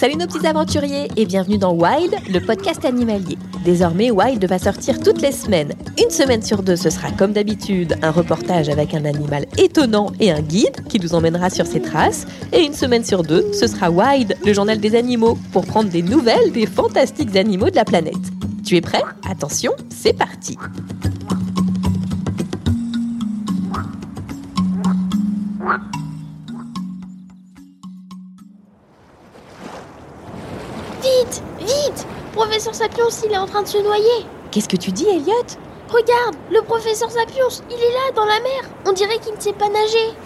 Salut nos petits aventuriers et bienvenue dans Wild, le podcast animalier. Désormais, Wild va sortir toutes les semaines. Une semaine sur deux, ce sera comme d'habitude un reportage avec un animal étonnant et un guide qui nous emmènera sur ses traces. Et une semaine sur deux, ce sera Wild, le journal des animaux, pour prendre des nouvelles des fantastiques animaux de la planète. Tu es prêt? Attention, c'est parti Professeur Sapiens, il est en train de se noyer. Qu'est-ce que tu dis, Elliot? Regarde, le professeur Sapiens, il est là, dans la mer. On dirait qu'il ne sait pas nager.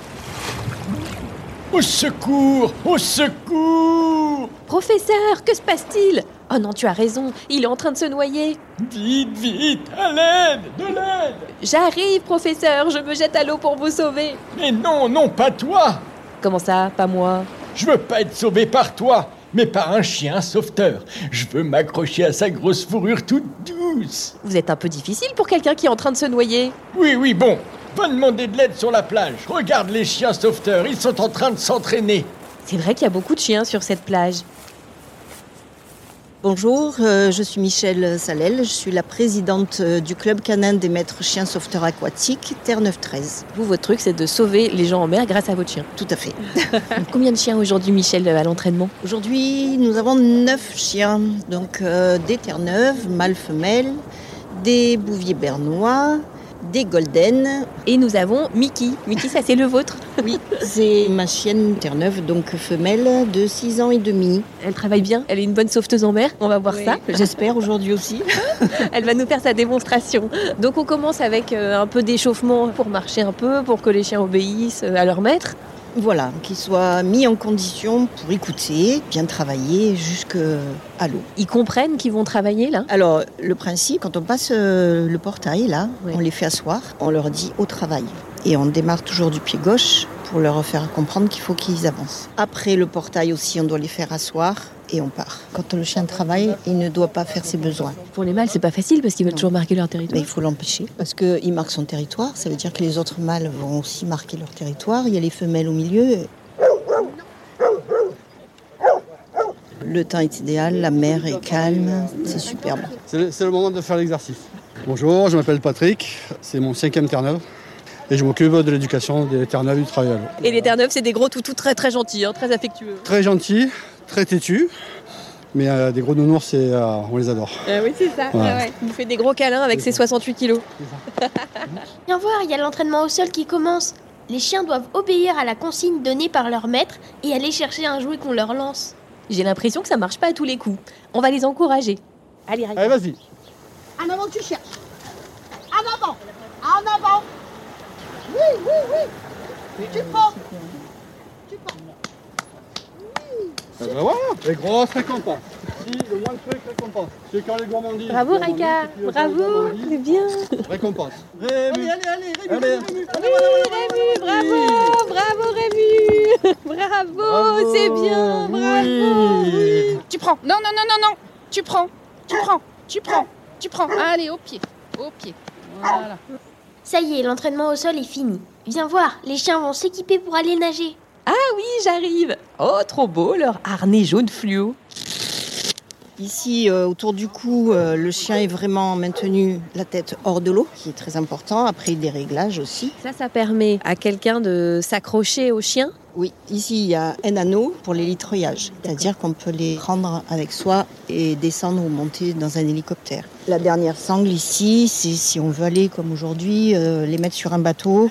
Au secours Au secours! Professeur, que se passe-t-il? Oh non, tu as raison, il est en train de se noyer. Vite, vite À l'aide De l'aide! J'arrive, professeur, je me jette à l'eau pour vous sauver. Mais non, non, pas toi! Comment ça, pas moi? Je veux pas être sauvé par toi, mais par un chien sauveteur. Je veux m'accrocher à sa grosse fourrure toute douce. Vous êtes un peu difficile pour quelqu'un qui est en train de se noyer. Oui, oui, bon. Va demander de l'aide sur la plage. Regarde les chiens sauveteurs, ils sont en train de s'entraîner. C'est vrai qu'il y a beaucoup de chiens sur cette plage. Bonjour, euh, je suis Michel Salel, je suis la présidente euh, du club canin des maîtres chiens sauveteurs aquatiques Terre-Neuve-13. Vous, votre truc, c'est de sauver les gens en mer grâce à votre chien. Tout à fait. Combien de chiens aujourd'hui, Michel, à l'entraînement? Aujourd'hui, nous avons neuf chiens, donc euh, des Terre-Neuve, mâles femelles, des bouviers bernois, des golden. Et nous avons Mickey. Mickey, ça c'est le vôtre. Oui, c'est ma chienne Terre-Neuve, donc femelle de 6 ans et demi. Elle travaille bien, elle est une bonne sauveteuse en mer. On va voir ça. J'espère aujourd'hui aussi. Elle va nous faire sa démonstration. Donc on commence avec euh, un peu d'échauffement pour marcher un peu, pour que les chiens obéissent euh, à leur maître. Voilà, qu'ils soient mis en condition pour écouter, bien travailler jusqu'à l'eau. Ils comprennent qu'ils vont travailler là? Alors, le principe, quand on passe euh, le portail, là, Oui. on les fait asseoir, on leur dit au travail. Et on démarre toujours du pied gauche pour leur faire comprendre qu'il faut qu'ils avancent. Après le portail aussi, on doit les faire asseoir et on part. Quand le chien travaille, il ne doit pas faire ses besoins. Pour les mâles, c'est pas facile parce qu'ils veulent Non. toujours marquer leur Mais territoire. il faut l'empêcher parce qu'il marque son territoire. Ça veut dire que les autres mâles vont aussi marquer leur territoire. Il y a les femelles au milieu. Le temps est idéal, la mer est calme, c'est superbe. C'est le, moment de faire l'exercice. Bonjour, je m'appelle Patrick, c'est mon cinquième Terre-Neuve et je m'occupe de l'éducation des Terre-Neuves du travail. Et les Terre-Neuves, c'est des gros toutous très très gentils, hein, très affectueux. Très gentil, très têtu, mais euh, des gros nounours, c'est, euh, on les adore. oui, c'est ça. Ouais. Il nous fait des gros câlins avec ses 68 kilos. Viens voir, il y a l'entraînement au sol qui commence. Les chiens doivent obéir à la consigne donnée par leur maître et aller chercher un jouet qu'on leur lance. J'ai l'impression que ça marche pas à tous les coups. On va les encourager. Allez, Allez, vas-y. En avant, tu cherches. En avant. En avant. Oui, oui, oui. Tu prends. Ah ben voilà, les grosses récompenses. Si, le moins de trucs, récompense. C'est quand les gourmandises. Bravo tu veux bravo, c'est bien. Récompense. Allez, allez, allez, Rémi, Allez. Rémi, Rémi. Oui, Rému, bravo, bravo Rému, Bravo, c'est bien, bravo. oui. Tu prends. Non, non, non, non, non. Tu prends. Tu prends. Tu prends. Tu prends. Allez, au pied. Au pied. Voilà. Ça y est, l'entraînement au sol est fini. Viens voir, les chiens vont s'équiper pour aller nager. Ah oui, j'arrive. Oh, trop beau leur harnais jaune fluo. Ici, euh, autour du cou, euh, le chien est vraiment maintenu la tête hors de l'eau, qui est très important. Après, des réglages aussi. Ça, ça permet à quelqu'un de s'accrocher au chien? Oui, ici, il y a un anneau pour l'hélitreuillage. C'est-à-dire qu'on peut les prendre avec soi et descendre ou monter dans un hélicoptère. La dernière sangle ici, c'est si on veut aller, comme aujourd'hui, euh, les mettre sur un bateau.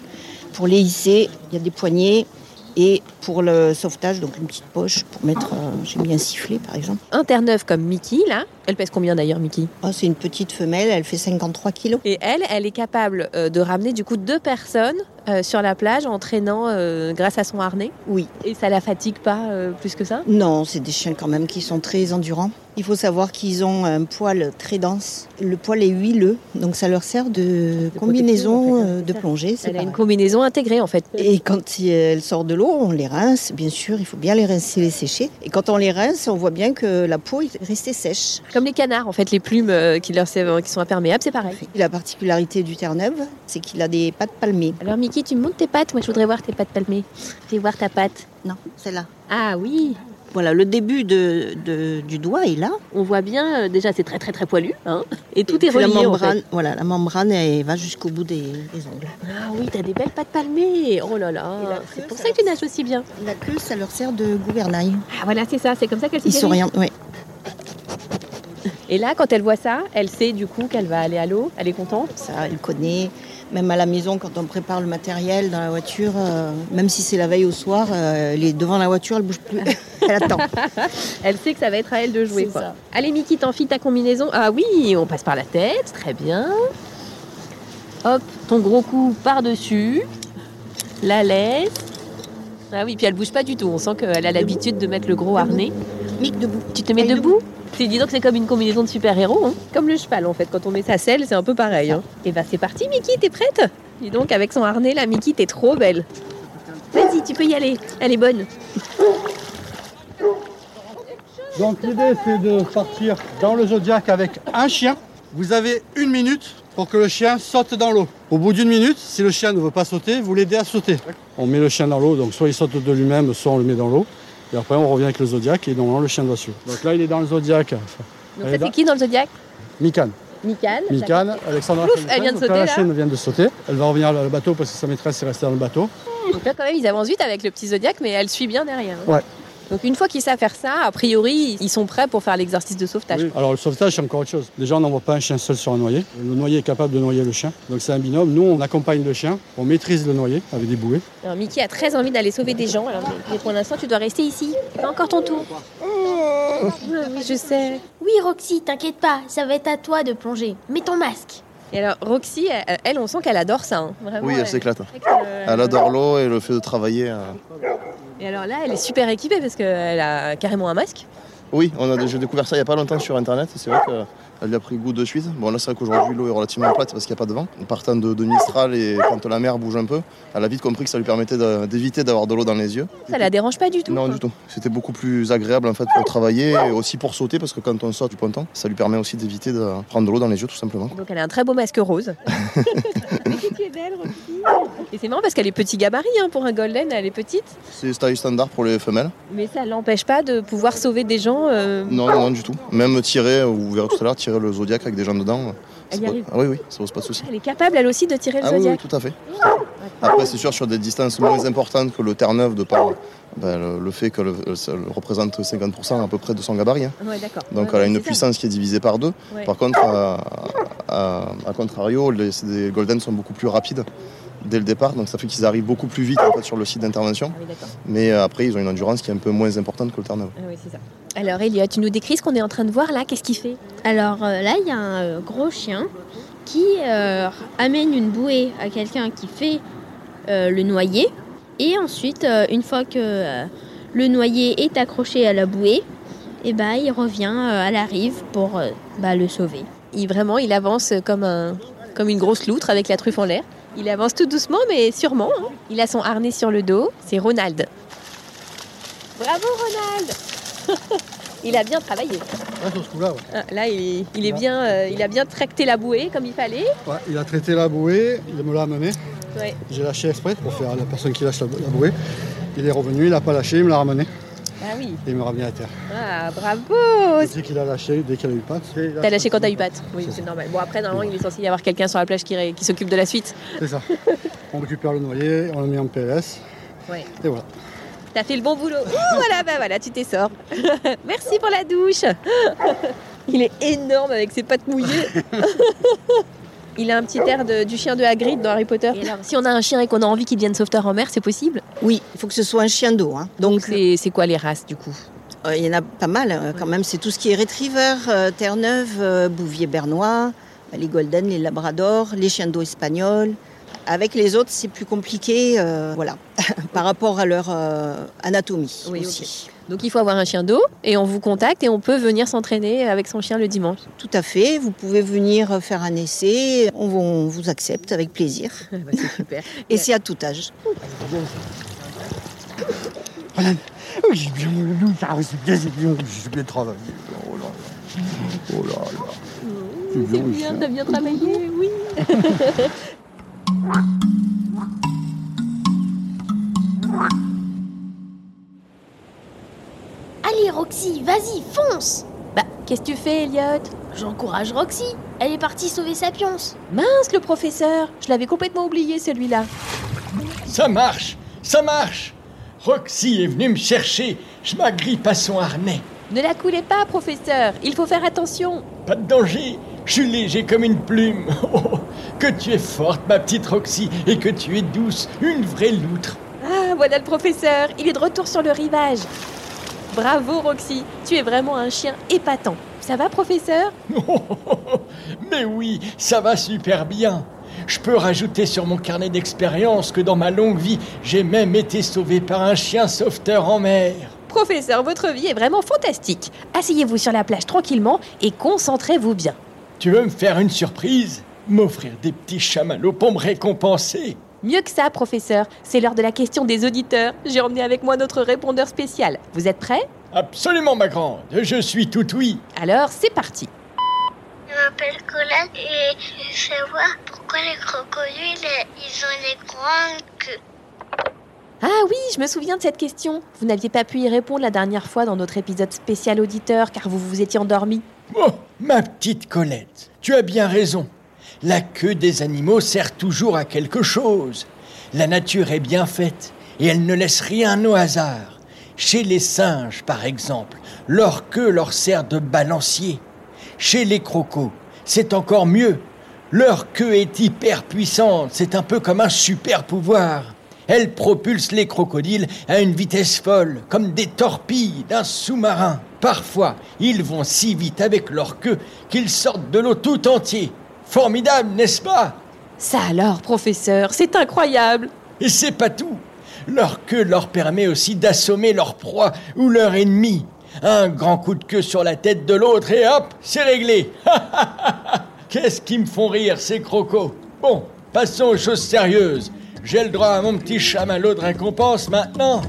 Pour les hisser, il y a des poignées. Et pour le sauvetage, donc une petite poche pour mettre, euh, j'ai mis un sifflet par exemple. Un terre-neuve comme Mickey, là. Elle pèse combien d'ailleurs, Mickey? Oh, c'est une petite femelle, elle fait 53 kilos. Et elle, elle est capable euh, de ramener du coup deux personnes euh, sur la plage en traînant euh, grâce à son harnais? Oui. Et ça la fatigue pas euh, plus que ça? Non, c'est des chiens quand même qui sont très endurants. Il faut savoir qu'ils ont un poil très dense. Le poil est huileux, donc ça leur sert de, combinaison en fait, euh, de plongée. c'est Elle a une combinaison intégrée en fait. Et quand elles sortent de l'eau, on les rince, bien sûr, il faut bien les rincer, les sécher. Et quand on les rince, on voit bien que la peau est restée sèche. Comme les canards en fait, les plumes qui, leur, qui sont imperméables, c'est pareil. La particularité du Terre-Neuve, c'est qu'il a des pattes palmées. Alors Mickey, tu me montres tes pattes Moi je voudrais voir tes pattes palmées. Fais voir ta patte. Non, celle-là. Ah oui Voilà, le début de, de- du doigt est là. On voit bien, euh, déjà c'est très très très poilu. Hein et tout est Puis la relié en membrane, fait. voilà, la membrane elle va jusqu'au bout des, des ongles. Ah oui, t'as des belles pattes palmées. Oh là là, Et la c'est pour ça ça que tu nages aussi bien. La queue, ça leur sert de gouvernail. Ah voilà, c'est ça, c'est comme ça qu'elle Ils s'y s'orientent, oui. Et là, quand elle voit ça, elle sait du coup qu'elle va aller à l'eau. Elle est contente. Ça, elle connaît. Même à la maison, quand on prépare le matériel dans la voiture, euh, même si c'est la veille au soir, euh, elle est devant la voiture, elle bouge plus. elle attend. Elle sait que ça va être à elle de jouer. Quoi. ça. Allez, Mickey, t'enfiles ta combinaison. Ah oui, on passe par la tête, très bien. Hop, ton gros cou par-dessus. La laisse. Ah oui, puis elle bouge pas du tout. On sent qu'elle a l'habitude de mettre le gros harnais. Debout. Tu te mets debout C'est dis donc c'est comme une combinaison de super-héros, hein. comme le cheval en fait. Quand on met sa selle, c'est un peu pareil. Hein. Et bah c'est parti, Mickey, t'es prête? Dis donc avec son harnais, la Mickey, t'es trop belle. Vas-y, tu peux y aller. Elle est bonne. Donc l'idée c'est de partir dans le zodiaque avec un chien. Vous avez une minute pour que le chien saute dans l'eau. Au bout d'une minute, si le chien ne veut pas sauter, vous l'aidez à sauter. On met le chien dans l'eau, donc soit il saute de lui-même, soit on le met dans l'eau. Et après on revient avec le zodiaque et normalement le chien doit suivre. Donc là il est dans le zodiaque. Donc ça est c'est qui dans le zodiaque Mikan. Mikan. Mikan, Alexandra. Ouf, elle vient de Donc sauter, là. La chienne vient de sauter. Elle va revenir dans le bateau parce que sa maîtresse est restée dans le bateau. Donc là quand même ils avancent vite avec le petit zodiaque, mais elle suit bien derrière. hein. Ouais. Donc une fois qu'ils savent faire ça, a priori ils sont prêts pour faire l'exercice de sauvetage. Oui. Alors le sauvetage, c'est encore autre chose. Déjà, on n'envoie pas un chien seul sur un noyer. Le noyer est capable de noyer le chien. Donc c'est un binôme. Nous, on accompagne le chien. On maîtrise le noyer avec des bouées. Alors Mickey a très envie d'aller sauver des gens, alors, mais- pour l'instant tu dois rester ici. C'est pas encore ton tour. Oui, je sais. Oui, Roxy, t'inquiète pas, ça va être à toi de plonger. Mets ton masque. Et alors Roxy, elle, elle, on sent qu'elle adore ça. hein. Vraiment, Oui, elle s'éclate. euh, Elle adore l'eau et le fait de travailler. euh, Et alors là, elle est super équipée parce qu'elle a carrément un masque. Oui, on a, j'ai découvert ça il n'y a pas longtemps sur internet. C'est vrai qu'elle lui a pris goût de suite. Bon, là, c'est vrai qu'aujourd'hui, l'eau est relativement plate parce qu'il n'y a pas de vent. Partant de, de Mistral et quand la mer bouge un peu, elle a vite compris que ça lui permettait de- d'éviter d'avoir de l'eau dans les yeux. Ça la dérange pas du tout. Non, quoi. du tout. C'était beaucoup plus agréable en fait pour travailler et aussi pour sauter parce que quand on saute du ponton, ça lui permet aussi d'éviter de prendre de l'eau dans les yeux tout simplement. Donc elle a un très beau masque rose. Tu es belle. Et c'est marrant parce qu'elle est petit gabarit hein, pour un golden, elle est petite. C'est taille standard pour les femelles. Mais ça l'empêche pas de pouvoir sauver des gens. euh, Non, non, non, du tout. Même tirer, vous verrez tout à l'heure, tirer le zodiac avec des gens dedans. Elle y pas- arrive. Ah oui, oui, ça pose pas de souci. Elle est capable elle aussi de tirer le Ah oui, oui, zodiac. tout à fait. Après, c'est sûr, sur des distances moins importantes que le Terre-Neuve, de par ben, le, le fait qu'elle elle représente 50% à peu près de son gabarit. hein. Ouais. Donc Ouais, elle a une ça. puissance qui est divisée par deux. Ouais. Par contre, à, à- à contrario, les, Golden sont beaucoup plus rapides dès le départ, donc ça fait qu'ils arrivent beaucoup plus vite en fait, sur le site d'intervention. Ah oui. Mais euh, après, ils ont une endurance qui est un peu moins importante que le Terre-Neuve. Ah oui, c'est ça. Alors Elliot, tu nous décris ce qu'on est en train de voir là Qu'est-ce qu'il fait? Alors euh, là, il y a un euh, gros chien qui euh, amène une bouée à quelqu'un qui fait euh, le noyer. Et ensuite, euh, une fois que euh, le noyer est accroché à la bouée, et ben, il revient euh, à la rive pour euh, bah, le sauver. il, Vraiment, il avance comme, un, comme une grosse loutre avec la truffe en l'air. Il avance tout doucement mais sûrement. hein. Il a son harnais sur le dos. C'est Ronald. Bravo Ronald Il a bien travaillé. Ouais, sur ce coup-là, ouais. Ah, Là, il, il est bien, euh, il a bien tracté la bouée comme il fallait. Ouais, il a traité la bouée, il me l'a amené. J'ai lâché exprès pour faire la personne qui lâche la, la bouée. Il est revenu, il n'a pas lâché, il me l'a ramené. Ah oui. Et il me ramené à terre. Ah, bravo Dès qu'il a lâché, dès qu'il a eu patte. T'as lâché quand t'as eu patte Oui, c'est normal. Bon, après, normalement, il est censé y avoir quelqu'un sur la plage qui, ré- qui s'occupe de la suite. C'est ça. On récupère le noyer, on le met en PLS. Ouais. Et voilà. T'as fait le bon boulot. Oh, voilà, bah voilà, tu t'es sors. Merci pour la douche. Il est énorme avec ses pattes mouillées. Il a un petit air de- du chien de Hagrid dans Harry Potter. si on a un chien et qu'on a envie qu'il devienne sauveteur en mer, c'est possible Oui, il faut que ce soit un chien d'eau. hein. Donc, c'est c'est quoi les races du coup? Euh, Il y en a pas mal euh, quand même. C'est tout ce qui est Retriever, euh, Terre-Neuve, euh, Bouvier bernois, les Golden, les Labradors, les chiens d'eau espagnols. Avec les autres, c'est plus compliqué, euh, voilà, par rapport à leur euh, anatomie Oui, aussi. Donc il faut avoir un chien d'eau et on vous contacte et on peut venir s'entraîner avec son chien le dimanche. Tout à fait. Vous pouvez venir faire un essai. On vous, on vous accepte avec plaisir. c'est super. Et c'est à tout âge. Regarde. Oh, j'ai bien le loup, ah, c'est bien, c'est bien, j'ai bien travaillé. Oh là là. Oh là là. C'est bien, t'as bien travaillé, oui. Allez Roxy, vas-y, fonce Bah, qu'est-ce que tu fais, Elliot? J'encourage Roxy. Elle est partie sauver Sapiens. Mince, le professeur Je l'avais complètement oublié, celui-là. Ça marche, ça marche. Roxy est venue me chercher. Je m'agrippe à son harnais. Ne la coulez pas, professeur Il faut faire attention Pas de danger. Je suis léger comme une plume. Oh, que tu es forte, ma petite Roxy, et que tu es douce, une vraie loutre. Ah, voilà le professeur Il est de retour sur le rivage Bravo, Roxy Tu es vraiment un chien épatant. Ça va, professeur? Mais oui, ça va super bien. Je peux rajouter sur mon carnet d'expérience que dans ma longue vie, j'ai même été sauvé par un chien sauveteur en mer. Professeur, votre vie est vraiment fantastique. Asseyez-vous sur la plage tranquillement et concentrez-vous bien. Tu veux me faire une surprise? M'offrir des petits chamallows pour me récompenser? Mieux que ça, professeur, c'est l'heure de la question des auditeurs. J'ai emmené avec moi notre répondeur spécial. Vous êtes prêts? Absolument, ma grande. Je suis tout oui. Alors, c'est parti. Je m'appelle Colette et je veux savoir pourquoi les crocodiles, ils ont des grandes queues. Ah oui, je me souviens de cette question. Vous n'aviez pas pu y répondre la dernière fois dans notre épisode spécial auditeur car vous vous étiez endormi. Oh, ma petite Colette, tu as bien raison. La queue des animaux sert toujours à quelque chose. La nature est bien faite et elle ne laisse rien au hasard. Chez les singes, par exemple, leur queue leur sert de balancier. Chez les crocos, c'est encore mieux. Leur queue est hyper puissante, c'est un peu comme un super pouvoir. Elle propulse les crocodiles à une vitesse folle, comme des torpilles d'un sous-marin. Parfois, ils vont si vite avec leur queue qu'ils sortent de l'eau tout entier. Formidable, n'est-ce pas? Ça alors, professeur, c'est incroyable. Et c'est pas tout. Leur queue leur permet aussi d'assommer leur proie ou leur ennemi. Un grand coup de queue sur la tête de l'autre et hop, c'est réglé. Qu'est-ce qui me font rire ces crocos? Bon, passons aux choses sérieuses. J'ai le droit à mon petit chamallow de récompense maintenant.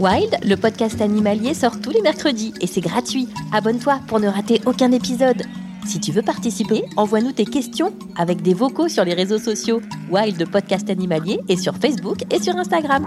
Wild, le podcast animalier, sort tous les mercredis et c'est gratuit. Abonne-toi pour ne rater aucun épisode. Si tu veux participer, envoie-nous tes questions avec des vocaux sur les réseaux sociaux Wild podcast animalier et sur Facebook et sur Instagram.